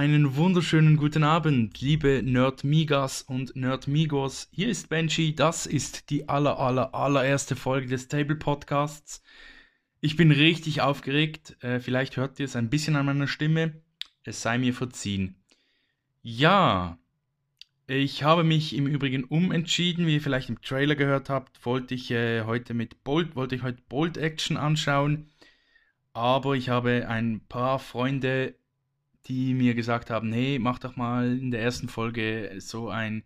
einen wunderschönen guten Abend, liebe Nerdmigas und Nerdmigos. Hier ist Benji, das ist die aller, aller, allererste Folge des Table Podcasts. Ich bin richtig aufgeregt, äh, vielleicht hört ihr es ein bisschen an meiner Stimme, es sei mir verziehen. Ja, ich habe mich im Übrigen umentschieden, wie ihr vielleicht im Trailer gehört habt, wollte ich äh, heute mit Bolt, wollte ich heute Bolt Action anschauen, aber ich habe ein paar Freunde die mir gesagt haben, hey, mach doch mal in der ersten Folge so ein,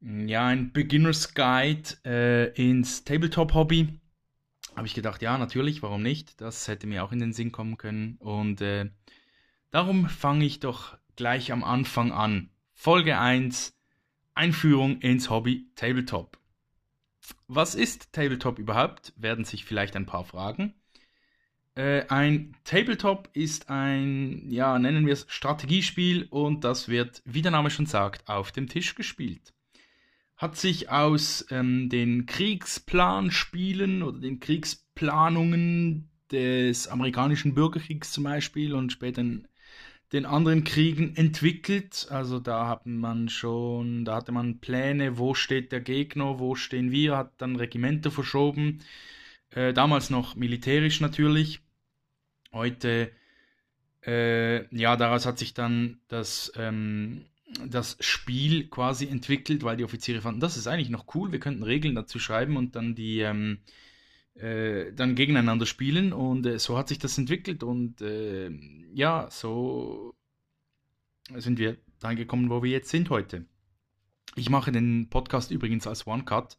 ja, ein Beginner's Guide äh, ins Tabletop-Hobby. Habe ich gedacht, ja, natürlich, warum nicht? Das hätte mir auch in den Sinn kommen können. Und äh, darum fange ich doch gleich am Anfang an. Folge 1, Einführung ins Hobby Tabletop. Was ist Tabletop überhaupt? Werden sich vielleicht ein paar fragen. Äh, ein Tabletop ist ein, ja, nennen wir es Strategiespiel und das wird, wie der Name schon sagt, auf dem Tisch gespielt. Hat sich aus ähm, den Kriegsplanspielen oder den Kriegsplanungen des amerikanischen Bürgerkriegs zum Beispiel und später in den anderen Kriegen entwickelt. Also da hat man schon, da hatte man Pläne, wo steht der Gegner, wo stehen wir, hat dann Regimenter verschoben. Äh, damals noch militärisch natürlich. Heute, äh, ja, daraus hat sich dann das, ähm, das Spiel quasi entwickelt, weil die Offiziere fanden, das ist eigentlich noch cool, wir könnten Regeln dazu schreiben und dann die, ähm, äh, dann gegeneinander spielen und äh, so hat sich das entwickelt und äh, ja, so sind wir dann gekommen, wo wir jetzt sind heute. Ich mache den Podcast übrigens als One-Cut,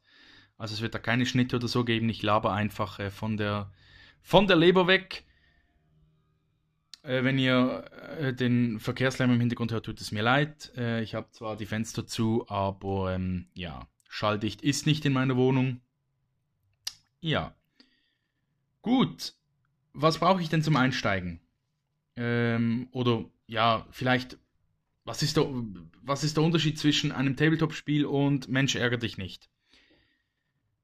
also es wird da keine Schnitte oder so geben, ich laber einfach äh, von der von der Leber weg äh, wenn ihr äh, den Verkehrslärm im Hintergrund hört, tut es mir leid. Äh, ich habe zwar die Fenster zu, aber ähm, ja, schalldicht ist nicht in meiner Wohnung. Ja. Gut. Was brauche ich denn zum Einsteigen? Ähm, oder ja, vielleicht, was ist, der, was ist der Unterschied zwischen einem Tabletop-Spiel und Mensch ärger dich nicht?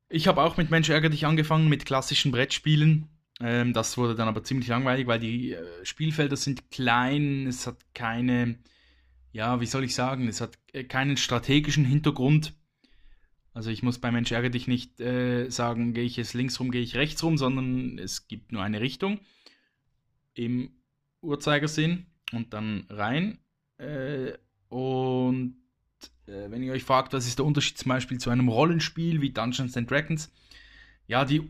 Ich habe auch mit Mensch ärger dich angefangen, mit klassischen Brettspielen. Ähm, das wurde dann aber ziemlich langweilig, weil die äh, Spielfelder sind klein, es hat keine, ja, wie soll ich sagen, es hat äh, keinen strategischen Hintergrund. Also ich muss bei Mensch ärgere dich nicht äh, sagen, gehe ich jetzt links rum, gehe ich rechts rum, sondern es gibt nur eine Richtung im Uhrzeigersinn und dann rein. Äh, und äh, wenn ihr euch fragt, was ist der Unterschied zum Beispiel zu einem Rollenspiel wie Dungeons and Dragons, ja, die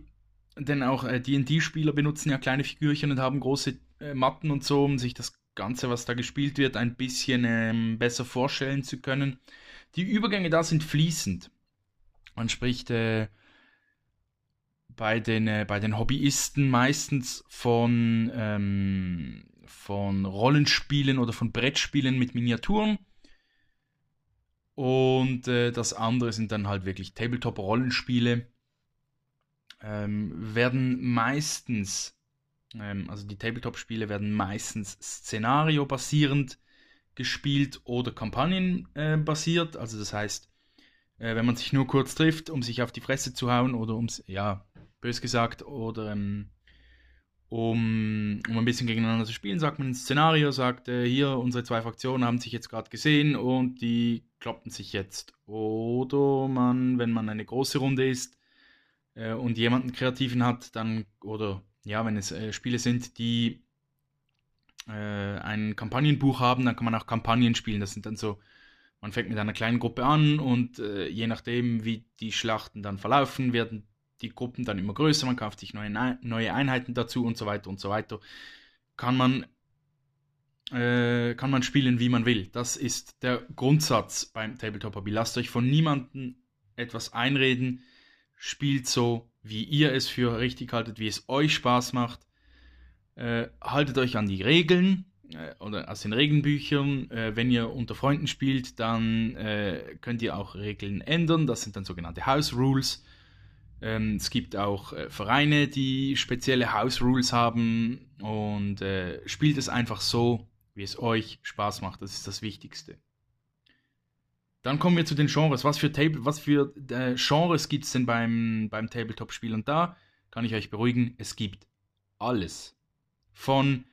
denn auch äh, DD-Spieler benutzen ja kleine Figürchen und haben große äh, Matten und so, um sich das Ganze, was da gespielt wird, ein bisschen ähm, besser vorstellen zu können. Die Übergänge da sind fließend. Man spricht äh, bei, den, äh, bei den Hobbyisten meistens von, ähm, von Rollenspielen oder von Brettspielen mit Miniaturen. Und äh, das andere sind dann halt wirklich Tabletop-Rollenspiele ähm, werden meistens, ähm, also die Tabletop-Spiele werden meistens szenario-basierend gespielt oder kampagnenbasiert. Äh, also das heißt, äh, wenn man sich nur kurz trifft, um sich auf die Fresse zu hauen oder ums, ja, bös gesagt, oder ähm, um, um ein bisschen gegeneinander zu spielen, sagt man ein Szenario, sagt äh, hier, unsere zwei Fraktionen haben sich jetzt gerade gesehen und die kloppen sich jetzt. Oder man, wenn man eine große Runde ist, äh, und jemanden Kreativen hat, dann, oder ja, wenn es äh, Spiele sind, die äh, ein Kampagnenbuch haben, dann kann man auch Kampagnen spielen. Das sind dann so, man fängt mit einer kleinen Gruppe an und äh, je nachdem, wie die Schlachten dann verlaufen, werden die Gruppen dann immer größer, man kauft sich neue, neue Einheiten dazu und so weiter und so weiter. Kann man äh, kann man spielen, wie man will. Das ist der Grundsatz beim Tabletop Hobby. Lasst euch von niemandem etwas einreden spielt so, wie ihr es für richtig haltet, wie es euch Spaß macht. Äh, haltet euch an die Regeln äh, oder aus den Regelnbüchern. Äh, wenn ihr unter Freunden spielt, dann äh, könnt ihr auch Regeln ändern. Das sind dann sogenannte House Rules. Ähm, es gibt auch äh, Vereine, die spezielle House Rules haben und äh, spielt es einfach so, wie es euch Spaß macht. Das ist das Wichtigste. Dann kommen wir zu den Genres. Was für, Table, was für äh, Genres gibt es denn beim, beim Tabletop-Spiel? Und da kann ich euch beruhigen, es gibt alles. Von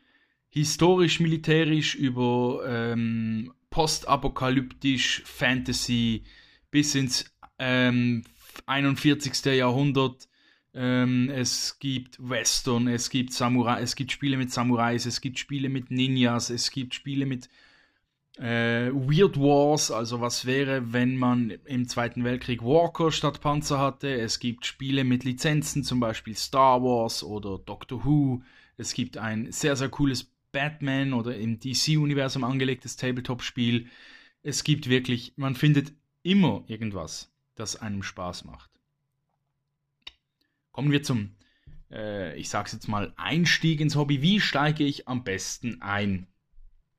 historisch, militärisch über ähm, postapokalyptisch, Fantasy bis ins ähm, 41. Jahrhundert. Ähm, es gibt Western, es gibt Samurai, es gibt Spiele mit Samurais, es gibt Spiele mit Ninjas, es gibt Spiele mit äh, Weird Wars, also was wäre, wenn man im Zweiten Weltkrieg Walker statt Panzer hatte. Es gibt Spiele mit Lizenzen, zum Beispiel Star Wars oder Doctor Who. Es gibt ein sehr, sehr cooles Batman oder im DC-Universum angelegtes Tabletop-Spiel. Es gibt wirklich, man findet immer irgendwas, das einem Spaß macht. Kommen wir zum, äh, ich sag's jetzt mal, Einstieg ins Hobby. Wie steige ich am besten ein?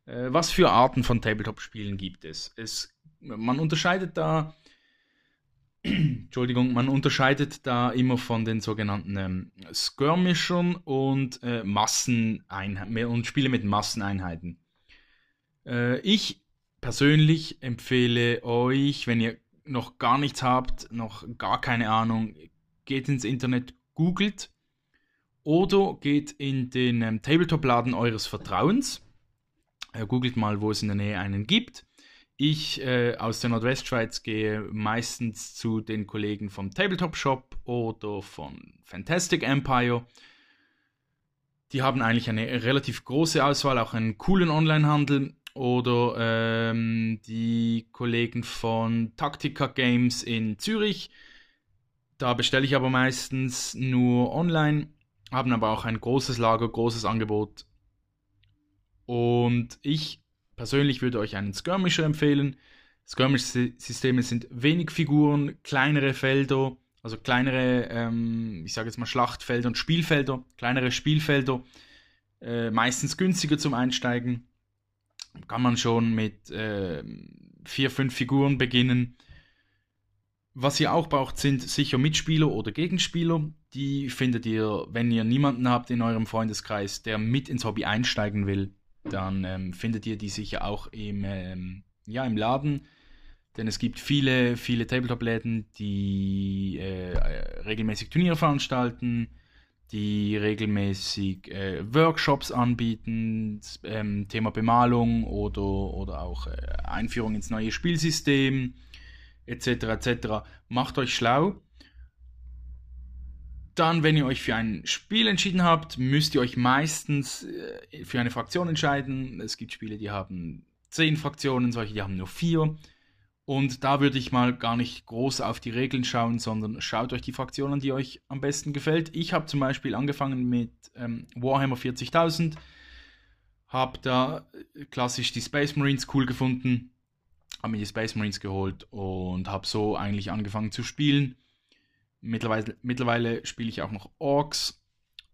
Äh, was für Arten von Tabletop-Spielen gibt es? es? Man unterscheidet da, Entschuldigung, man unterscheidet da immer von den sogenannten ähm, Skirmishern und äh, Masseneinheiten und Spiele mit Masseneinheiten. Äh, ich persönlich empfehle euch, wenn ihr noch gar nichts habt, noch gar keine Ahnung, geht ins Internet, googelt oder geht in den ähm, Tabletop-Laden eures Vertrauens googelt mal, wo es in der Nähe einen gibt. Ich äh, aus der Nordwestschweiz gehe meistens zu den Kollegen vom Tabletop Shop oder von Fantastic Empire. Die haben eigentlich eine relativ große Auswahl, auch einen coolen Online-Handel. Oder ähm, die Kollegen von Taktika Games in Zürich. Da bestelle ich aber meistens nur online, haben aber auch ein großes Lager, großes Angebot und ich persönlich würde euch einen Skirmisher empfehlen. Skirmish-Systeme sind wenig Figuren, kleinere Felder, also kleinere, ähm, ich sage jetzt mal Schlachtfelder und Spielfelder, kleinere Spielfelder, äh, meistens günstiger zum Einsteigen. Kann man schon mit äh, vier, fünf Figuren beginnen. Was ihr auch braucht, sind sicher Mitspieler oder Gegenspieler. Die findet ihr, wenn ihr niemanden habt in eurem Freundeskreis, der mit ins Hobby einsteigen will dann ähm, findet ihr die sicher auch im, ähm, ja, im Laden. Denn es gibt viele, viele Tabletop-Läden, die äh, regelmäßig Turniere veranstalten, die regelmäßig äh, Workshops anbieten, ähm, Thema Bemalung oder, oder auch äh, Einführung ins neue Spielsystem etc. etc. Macht euch schlau dann, wenn ihr euch für ein Spiel entschieden habt, müsst ihr euch meistens äh, für eine Fraktion entscheiden. Es gibt Spiele, die haben zehn Fraktionen, solche, die haben nur vier. Und da würde ich mal gar nicht groß auf die Regeln schauen, sondern schaut euch die Fraktion an, die euch am besten gefällt. Ich habe zum Beispiel angefangen mit ähm, Warhammer 40.000, habe da äh, klassisch die Space Marines cool gefunden, habe mir die Space Marines geholt und habe so eigentlich angefangen zu spielen. Mittlerweile, mittlerweile spiele ich auch noch Orks.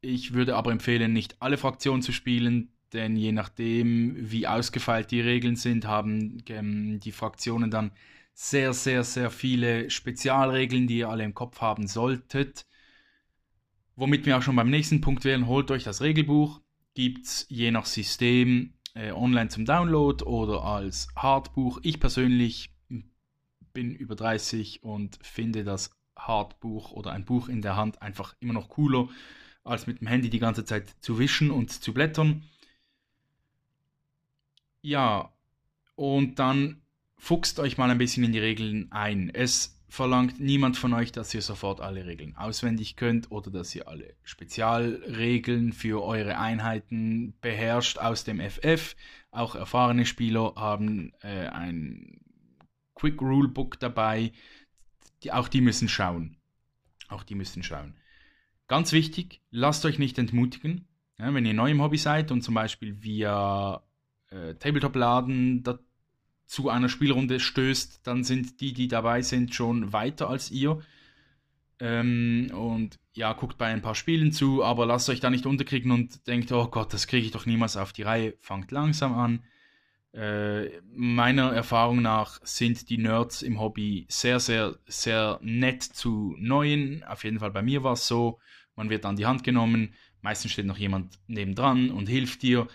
Ich würde aber empfehlen, nicht alle Fraktionen zu spielen, denn je nachdem, wie ausgefeilt die Regeln sind, haben ähm, die Fraktionen dann sehr, sehr, sehr viele Spezialregeln, die ihr alle im Kopf haben solltet. Womit wir auch schon beim nächsten Punkt wären, holt euch das Regelbuch. Gibt es je nach System äh, online zum Download oder als Hardbuch. Ich persönlich bin über 30 und finde das Hardbuch oder ein Buch in der Hand einfach immer noch cooler, als mit dem Handy die ganze Zeit zu wischen und zu blättern. Ja, und dann fuchst euch mal ein bisschen in die Regeln ein. Es verlangt niemand von euch, dass ihr sofort alle Regeln auswendig könnt oder dass ihr alle Spezialregeln für eure Einheiten beherrscht aus dem FF. Auch erfahrene Spieler haben äh, ein Quick Rule Book dabei, die, auch die müssen schauen. Auch die müssen schauen. Ganz wichtig, lasst euch nicht entmutigen. Ja, wenn ihr neu im Hobby seid und zum Beispiel via äh, Tabletop-Laden zu einer Spielrunde stößt, dann sind die, die dabei sind, schon weiter als ihr. Ähm, und ja, guckt bei ein paar Spielen zu, aber lasst euch da nicht unterkriegen und denkt, oh Gott, das kriege ich doch niemals auf die Reihe. Fangt langsam an. Äh, meiner Erfahrung nach sind die Nerds im Hobby sehr, sehr, sehr nett zu Neuen. Auf jeden Fall bei mir war es so. Man wird an die Hand genommen. Meistens steht noch jemand nebendran und hilft dir.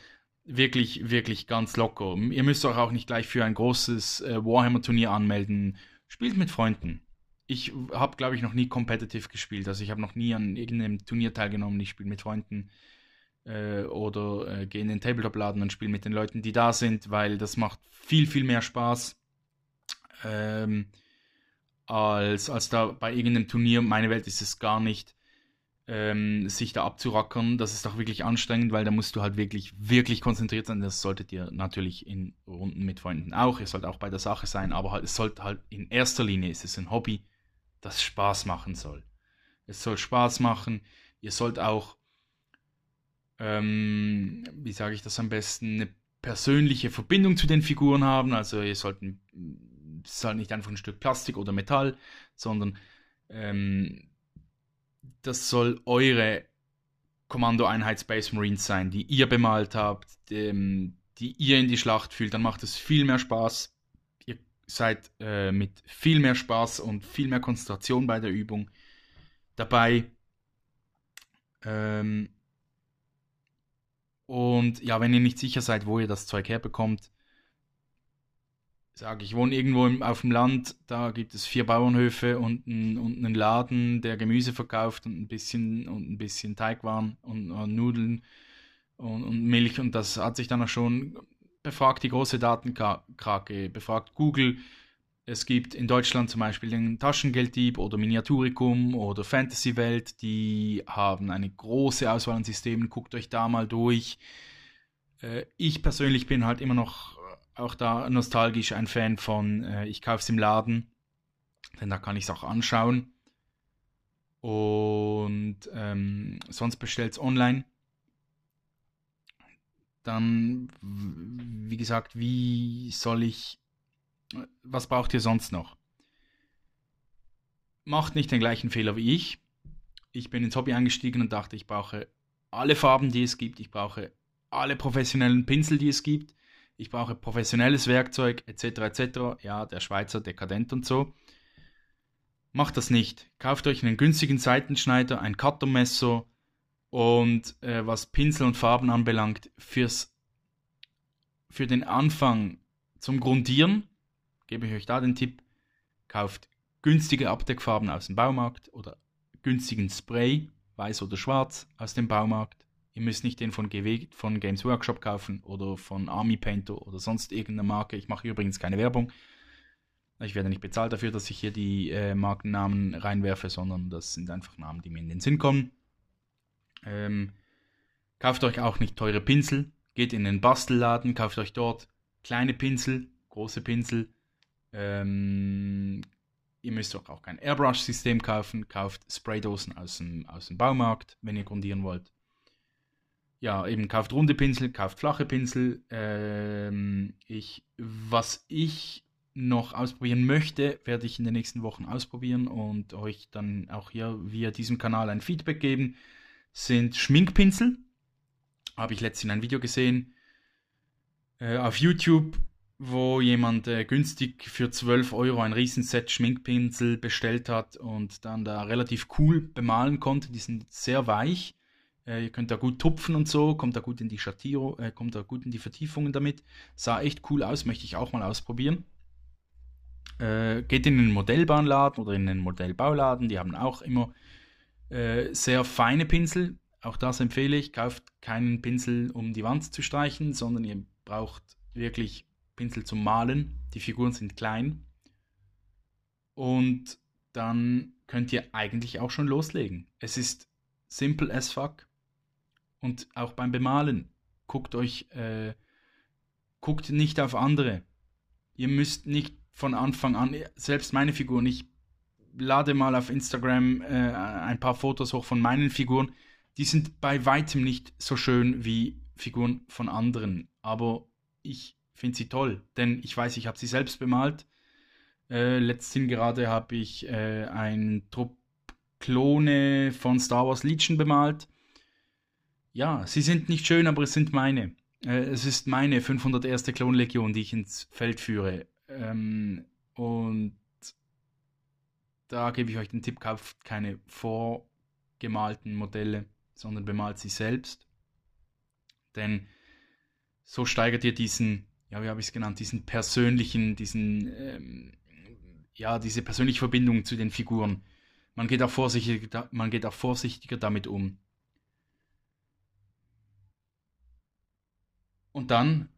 Wirklich, wirklich ganz locker. Ihr müsst euch auch nicht gleich für ein großes äh, Warhammer-Turnier anmelden. Spielt mit Freunden. Ich habe, glaube ich, noch nie competitive gespielt. Also ich habe noch nie an irgendeinem Turnier teilgenommen. Ich spiele mit Freunden. Äh, oder äh, gehe in den Tabletop-Laden und spiele mit den Leuten, die da sind, weil das macht viel, viel mehr Spaß. Ähm, als, als da bei irgendeinem Turnier. Meine Welt ist es gar nicht, ähm, sich da abzurackern. Das ist doch wirklich anstrengend, weil da musst du halt wirklich, wirklich konzentriert sein. Das solltet ihr natürlich in Runden mit Freunden auch. Ihr sollt auch bei der Sache sein, aber halt, es sollte halt in erster Linie ist es ein Hobby, das Spaß machen soll. Es soll Spaß machen. Ihr sollt auch, ähm, wie sage ich das am besten, eine persönliche Verbindung zu den Figuren haben. Also ihr sollt es halt nicht einfach ein Stück Plastik oder Metall, sondern ähm, das soll eure Kommandoeinheit Space Marines sein, die ihr bemalt habt, dem, die ihr in die Schlacht fühlt. Dann macht es viel mehr Spaß. Ihr seid äh, mit viel mehr Spaß und viel mehr Konzentration bei der Übung dabei. Ähm, und ja, wenn ihr nicht sicher seid, wo ihr das Zeug herbekommt, sage, ich wohne irgendwo im, auf dem Land, da gibt es vier Bauernhöfe und, ein, und einen Laden, der Gemüse verkauft und ein bisschen und ein bisschen Teigwaren und, und Nudeln und, und, Milch und das hat sich dann auch schon befragt die große Datenkrake, befragt Google. Es gibt in Deutschland zum Beispiel den Taschengelddieb oder Miniaturicum oder Fantasy Welt, die haben eine große Auswahl an Systemen. Guckt euch da mal durch. Äh, ich persönlich bin halt immer noch auch da nostalgisch ein Fan von, äh, ich kaufe es im Laden, denn da kann ich es auch anschauen. Und ähm, sonst bestellt es online. Dann, wie gesagt, wie soll ich, was braucht ihr sonst noch? Macht nicht den gleichen Fehler wie ich. Ich bin ins Hobby eingestiegen und dachte, ich brauche alle Farben, die es gibt. Ich brauche alle professionellen Pinsel, die es gibt ich brauche professionelles Werkzeug etc. etc. Ja, der Schweizer dekadent und so. Macht das nicht. Kauft euch einen günstigen Seitenschneider, ein Cuttermesser und äh, was Pinsel und Farben anbelangt, fürs, für den Anfang zum Grundieren, gebe ich euch da den Tipp, kauft günstige Abdeckfarben aus dem Baumarkt oder günstigen Spray, weiß oder schwarz, aus dem Baumarkt Ihr müsst nicht den von, GW, von Games Workshop kaufen oder von Army Painter oder sonst irgendeine Marke. Ich mache übrigens keine Werbung. Ich werde nicht bezahlt dafür, dass ich hier die äh, Markennamen reinwerfe, sondern das sind einfach Namen, die mir in den Sinn kommen. Ähm, kauft euch auch nicht teure Pinsel. Geht in den Bastelladen, kauft euch dort kleine Pinsel, große Pinsel. Ähm, ihr müsst auch kein Airbrush-System kaufen. Kauft Spraydosen aus dem, aus dem Baumarkt, wenn ihr grundieren wollt ja, eben kauft runde Pinsel, kauft flache Pinsel. Ähm, ich, was ich noch ausprobieren möchte, werde ich in den nächsten Wochen ausprobieren und euch dann auch hier via diesem Kanal ein Feedback geben, sind Schminkpinsel. Habe ich letztens in einem Video gesehen äh, auf YouTube, wo jemand äh, günstig für 12 Euro ein Riesenset Schminkpinsel bestellt hat und dann da relativ cool bemalen konnte. Die sind sehr weich äh, ihr könnt da gut tupfen und so, kommt da gut in die Schattierung, äh, kommt da gut in die Vertiefungen damit. Sah echt cool aus, möchte ich auch mal ausprobieren. Äh, geht in den Modellbahnladen oder in den Modellbauladen, die haben auch immer äh, sehr feine Pinsel. Auch das empfehle ich. Kauft keinen Pinsel, um die Wand zu streichen, sondern ihr braucht wirklich Pinsel zum Malen. Die Figuren sind klein. Und dann könnt ihr eigentlich auch schon loslegen. Es ist simple as fuck. Und auch beim Bemalen, guckt euch, äh, guckt nicht auf andere. Ihr müsst nicht von Anfang an, selbst meine Figuren, ich lade mal auf Instagram äh, ein paar Fotos hoch von meinen Figuren. Die sind bei weitem nicht so schön wie Figuren von anderen. Aber ich finde sie toll, denn ich weiß, ich habe sie selbst bemalt. Äh, letztens gerade habe ich äh, einen Trupp Klone von Star Wars Legion bemalt ja, sie sind nicht schön, aber es sind meine. Äh, es ist meine 501. Klonlegion, die ich ins Feld führe. Ähm, und da gebe ich euch den Tipp, kauft keine vorgemalten Modelle, sondern bemalt sie selbst. Denn so steigert ihr diesen, ja, wie habe ich es genannt, diesen persönlichen, diesen, ähm, ja, diese persönliche Verbindung zu den Figuren. Man geht auch vorsichtiger, man geht auch vorsichtiger damit um. Und dann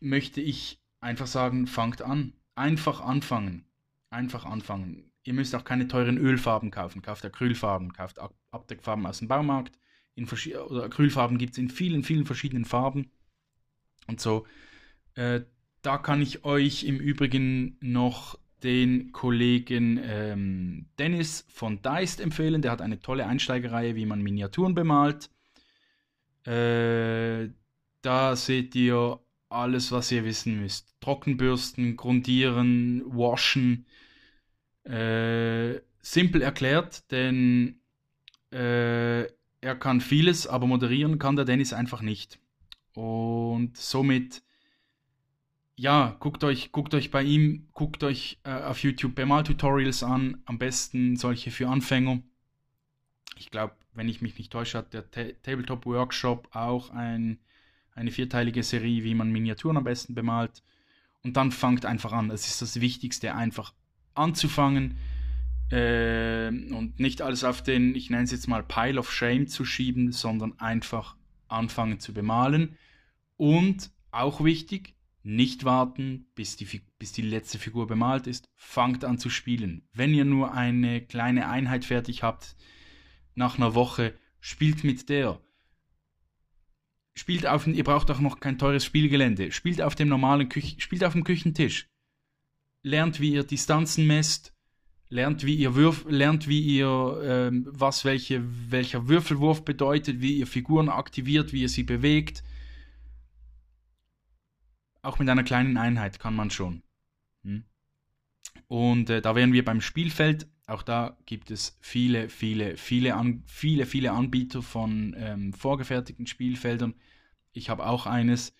möchte ich einfach sagen, fangt an. Einfach anfangen. Einfach anfangen. Ihr müsst auch keine teuren Ölfarben kaufen. Kauft Acrylfarben, kauft Abdeckfarben aus dem Baumarkt. In Acrylfarben gibt es in vielen, vielen verschiedenen Farben. Und so. Äh, da kann ich euch im Übrigen noch den Kollegen ähm, Dennis von Deist empfehlen. Der hat eine tolle Einsteigereihe, wie man Miniaturen bemalt. Äh, da seht ihr alles, was ihr wissen müsst. Trockenbürsten, Grundieren, Waschen. Äh, simpel erklärt, denn äh, er kann vieles, aber moderieren kann der Dennis einfach nicht. Und somit, ja, guckt euch, guckt euch bei ihm, guckt euch äh, auf YouTube Bemal-Tutorials an, am besten solche für Anfänger. Ich glaube, wenn ich mich nicht täusche, hat der Ta Tabletop Workshop auch ein, eine vierteilige Serie, wie man Miniaturen am besten bemalt. Und dann fangt einfach an. Es ist das Wichtigste, einfach anzufangen äh, und nicht alles auf den, ich nenne es jetzt mal Pile of Shame zu schieben, sondern einfach anfangen zu bemalen. Und auch wichtig, nicht warten, bis die, bis die letzte Figur bemalt ist. Fangt an zu spielen. Wenn ihr nur eine kleine Einheit fertig habt, nach einer Woche, spielt mit der. Spielt auf, ihr braucht auch noch kein teures Spielgelände. Spielt auf dem normalen Küche, spielt auf dem Küchentisch. Lernt, wie ihr Distanzen messt. Lernt, wie ihr Würf, lernt, wie ihr, ähm, was welche, welcher Würfelwurf bedeutet, wie ihr Figuren aktiviert, wie ihr sie bewegt. Auch mit einer kleinen Einheit kann man schon. Hm? Und äh, da wären wir beim Spielfeld. Auch da gibt es viele, viele, viele, an, viele, viele Anbieter von ähm, vorgefertigten Spielfeldern. Ich habe auch eines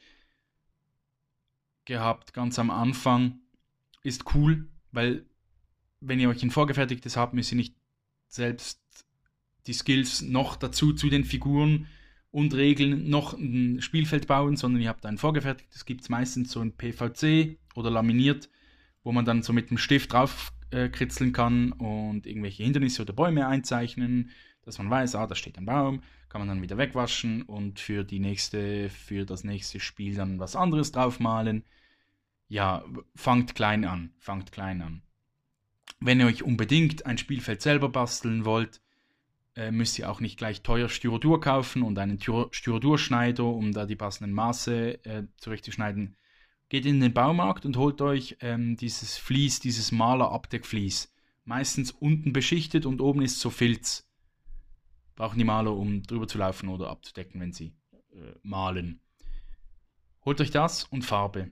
gehabt ganz am Anfang. Ist cool, weil wenn ihr euch ein vorgefertigtes habt, müsst ihr nicht selbst die Skills noch dazu zu den Figuren und Regeln noch ein Spielfeld bauen, sondern ihr habt ein vorgefertigtes, gibt es meistens so ein PVC oder laminiert, wo man dann so mit dem Stift drauf äh, kritzeln kann und irgendwelche Hindernisse oder Bäume einzeichnen, dass man weiß, ah, da steht ein Baum, kann man dann wieder wegwaschen und für die nächste, für das nächste Spiel dann was anderes draufmalen. Ja, fangt klein an, fangt klein an. Wenn ihr euch unbedingt ein Spielfeld selber basteln wollt, äh, müsst ihr auch nicht gleich teuer Styrodur kaufen und einen Styrodurschneider, um da die passenden Maße äh, zurechtzuschneiden geht in den Baumarkt und holt euch ähm, dieses Vlies, dieses Maler-Abdeckvlies. Meistens unten beschichtet und oben ist so Filz. Brauchen die Maler, um drüber zu laufen oder abzudecken, wenn sie äh, malen. Holt euch das und Farbe.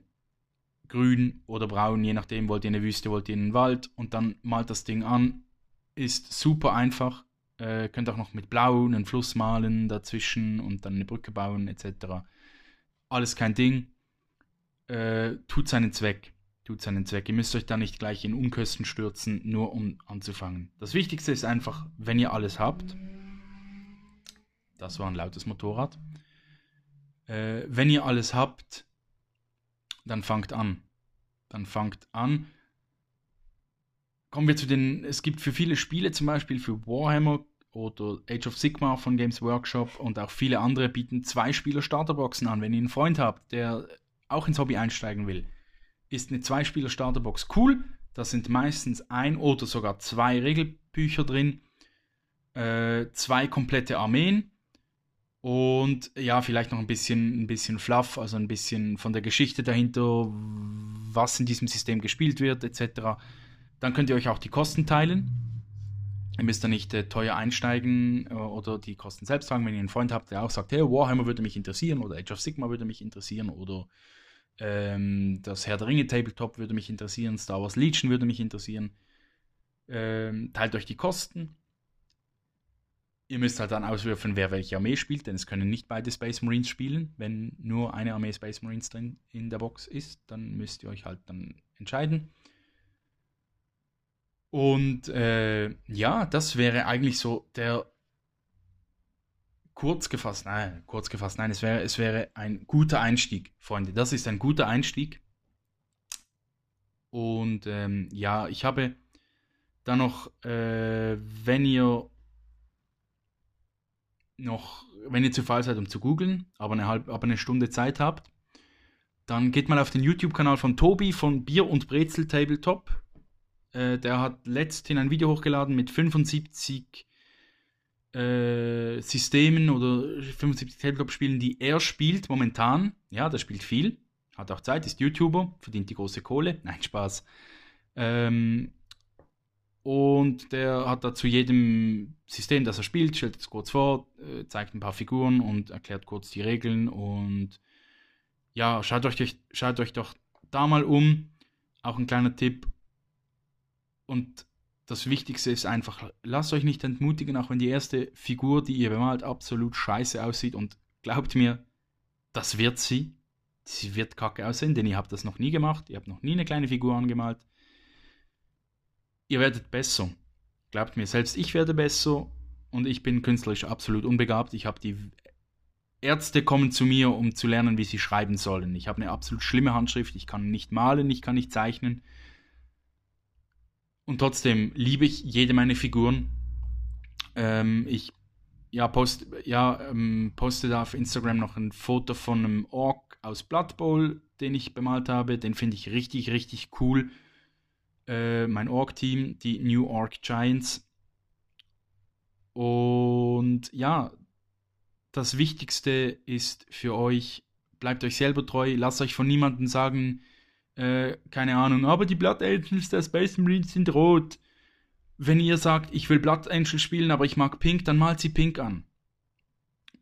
Grün oder braun, je nachdem, wollt ihr in eine Wüste, wollt ihr in den Wald und dann malt das Ding an. Ist super einfach. Äh, könnt auch noch mit Blau einen Fluss malen dazwischen und dann eine Brücke bauen etc. Alles kein Ding äh, tut seinen Zweck. Tut seinen Zweck. Ihr müsst euch da nicht gleich in Unkosten stürzen, nur um anzufangen. Das Wichtigste ist einfach, wenn ihr alles habt. Das war ein lautes Motorrad. Äh, wenn ihr alles habt, dann fangt an. Dann fangt an. Kommen wir zu den. Es gibt für viele Spiele, zum Beispiel für Warhammer oder Age of Sigma von Games Workshop und auch viele andere bieten zwei Spieler Starterboxen an. Wenn ihr einen Freund habt, der auch ins Hobby einsteigen will, ist eine Zweispieler-Starterbox cool. Da sind meistens ein oder sogar zwei Regelbücher drin, äh, zwei komplette Armeen und ja, vielleicht noch ein bisschen, ein bisschen Fluff, also ein bisschen von der Geschichte dahinter, was in diesem System gespielt wird, etc. Dann könnt ihr euch auch die Kosten teilen. Ihr müsst da nicht äh, teuer einsteigen äh, oder die Kosten selbst tragen, wenn ihr einen Freund habt, der auch sagt, hey, Warhammer würde mich interessieren oder Age of Sigma würde mich interessieren oder ähm, das Herr der Ringe Tabletop würde mich interessieren, Star Wars Legion würde mich interessieren. Ähm, teilt euch die Kosten. Ihr müsst halt dann auswürfeln, wer welche Armee spielt, denn es können nicht beide Space Marines spielen. Wenn nur eine Armee Space Marines drin in der Box ist, dann müsst ihr euch halt dann entscheiden. Und äh, ja, das wäre eigentlich so der kurz gefasst, nein, kurz gefasst, nein, es wäre, es wäre ein guter Einstieg, Freunde. Das ist ein guter Einstieg. Und ähm, ja, ich habe dann noch, äh, wenn ihr noch, wenn ihr zu faul seid, um zu googeln, aber eine, halb, aber eine Stunde Zeit habt, dann geht mal auf den YouTube-Kanal von Tobi von Bier und Brezel Tabletop. Äh, der hat letzthin ein Video hochgeladen mit 75 äh, Systemen oder 75 Tabletop-Spielen, die er spielt momentan. Ja, der spielt viel, hat auch Zeit, ist YouTuber, verdient die große Kohle. Nein, Spaß. Ähm, und der hat da zu jedem System, das er spielt, stellt es kurz vor, äh, zeigt ein paar Figuren und erklärt kurz die Regeln. Und ja, schaut euch, schaut euch doch da mal um. Auch ein kleiner Tipp. Und das Wichtigste ist einfach, lasst euch nicht entmutigen, auch wenn die erste Figur, die ihr bemalt, absolut scheiße aussieht. Und glaubt mir, das wird sie. Sie wird kacke aussehen, denn ihr habt das noch nie gemacht. Ihr habt noch nie eine kleine Figur angemalt. Ihr werdet besser. Glaubt mir, selbst ich werde besser und ich bin künstlerisch absolut unbegabt. Ich habe die Ärzte kommen zu mir, um zu lernen, wie sie schreiben sollen. Ich habe eine absolut schlimme Handschrift. Ich kann nicht malen, ich kann nicht zeichnen. Und trotzdem liebe ich jede meiner Figuren. Ähm, ich ja, post, ja, ähm, poste da auf Instagram noch ein Foto von einem Ork aus Blood Bowl, den ich bemalt habe. Den finde ich richtig, richtig cool. Äh, mein Ork-Team, die New Ork Giants. Und ja, das Wichtigste ist für euch, bleibt euch selber treu, lasst euch von niemandem sagen, äh, keine Ahnung, aber die Blood Angels der Space Marines sind rot. Wenn ihr sagt, ich will Blood Angel spielen, aber ich mag Pink, dann malt sie Pink an.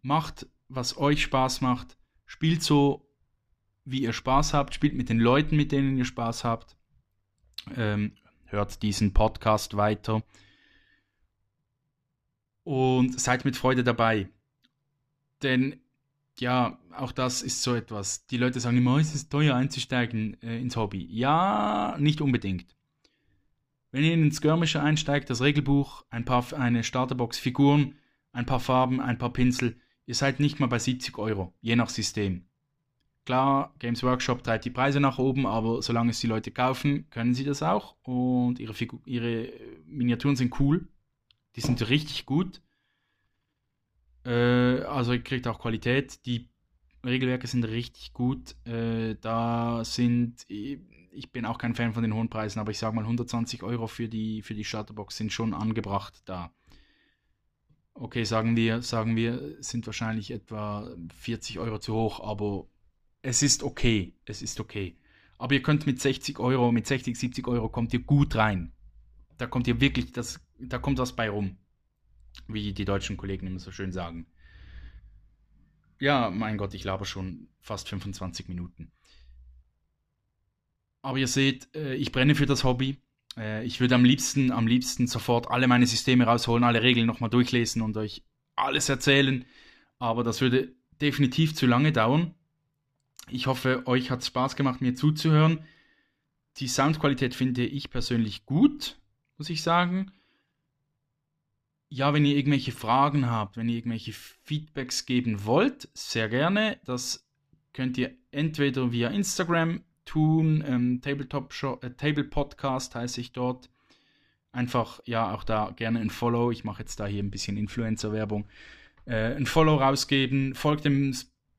Macht, was euch Spaß macht. Spielt so, wie ihr Spaß habt. Spielt mit den Leuten, mit denen ihr Spaß habt. Ähm, hört diesen Podcast weiter. Und seid mit Freude dabei. Denn ja, auch das ist so etwas. Die Leute sagen immer, oh, es ist teuer einzusteigen äh, ins Hobby. Ja, nicht unbedingt. Wenn ihr in den Skirmisher einsteigt, das Regelbuch, ein paar, eine Starterbox, Figuren, ein paar Farben, ein paar Pinsel, ihr seid nicht mal bei 70 Euro, je nach System. Klar, Games Workshop treibt die Preise nach oben, aber solange es die Leute kaufen, können sie das auch. Und ihre, Figur, ihre Miniaturen sind cool. Die sind richtig gut. Äh, also ihr kriegt auch Qualität. Die Regelwerke sind richtig gut. Äh, da sind, ich bin auch kein Fan von den hohen Preisen, aber ich sage mal 120 Euro für die, für die Starterbox sind schon angebracht da. Okay, sagen wir, sagen wir, sind wahrscheinlich etwa 40 Euro zu hoch, aber es ist okay. Es ist okay. Aber ihr könnt mit 60 Euro, mit 60, 70 Euro kommt ihr gut rein. Da kommt ihr wirklich, das, da kommt was bei rum wie die deutschen Kollegen immer so schön sagen. Ja, mein Gott, ich laber schon fast 25 Minuten. Aber ihr seht, äh, ich brenne für das Hobby. Äh, ich würde am liebsten, am liebsten sofort alle meine Systeme rausholen, alle Regeln nochmal durchlesen und euch alles erzählen. Aber das würde definitiv zu lange dauern. Ich hoffe, euch hat es Spaß gemacht, mir zuzuhören. Die Soundqualität finde ich persönlich gut, muss ich sagen ja, wenn ihr irgendwelche Fragen habt, wenn ihr irgendwelche Feedbacks geben wollt, sehr gerne. Das könnt ihr entweder via Instagram tun, ähm, Tabletop Show, äh, Table Podcast heiße ich dort. Einfach, ja, auch da gerne ein Follow. Ich mache jetzt da hier ein bisschen Influencer-Werbung. Äh, ein Follow rausgeben. Folgt dem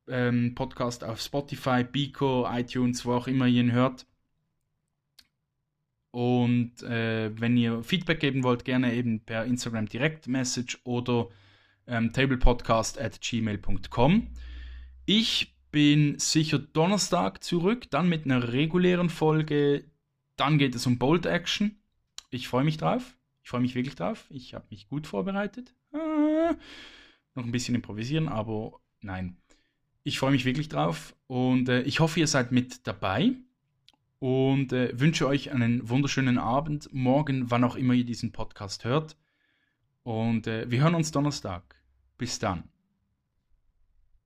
ähm, Podcast auf Spotify, Biko, iTunes, wo auch immer ihr ihn hört. Und äh, wenn ihr Feedback geben wollt, gerne eben per Instagram Direct Message oder ähm, tablepodcast at gmail.com. Ich bin sicher Donnerstag zurück, dann mit einer regulären Folge. Dann geht es um Bolt Action. Ich freue mich drauf. Ich freue mich wirklich drauf. Ich habe mich gut vorbereitet. Ah, noch ein bisschen improvisieren, aber nein. Ich freue mich wirklich drauf und äh, ich hoffe, ihr seid mit dabei und äh, wünsche euch einen wunderschönen Abend, morgen, wann auch immer ihr diesen Podcast hört. Und äh, wir hören uns Donnerstag. Bis dann.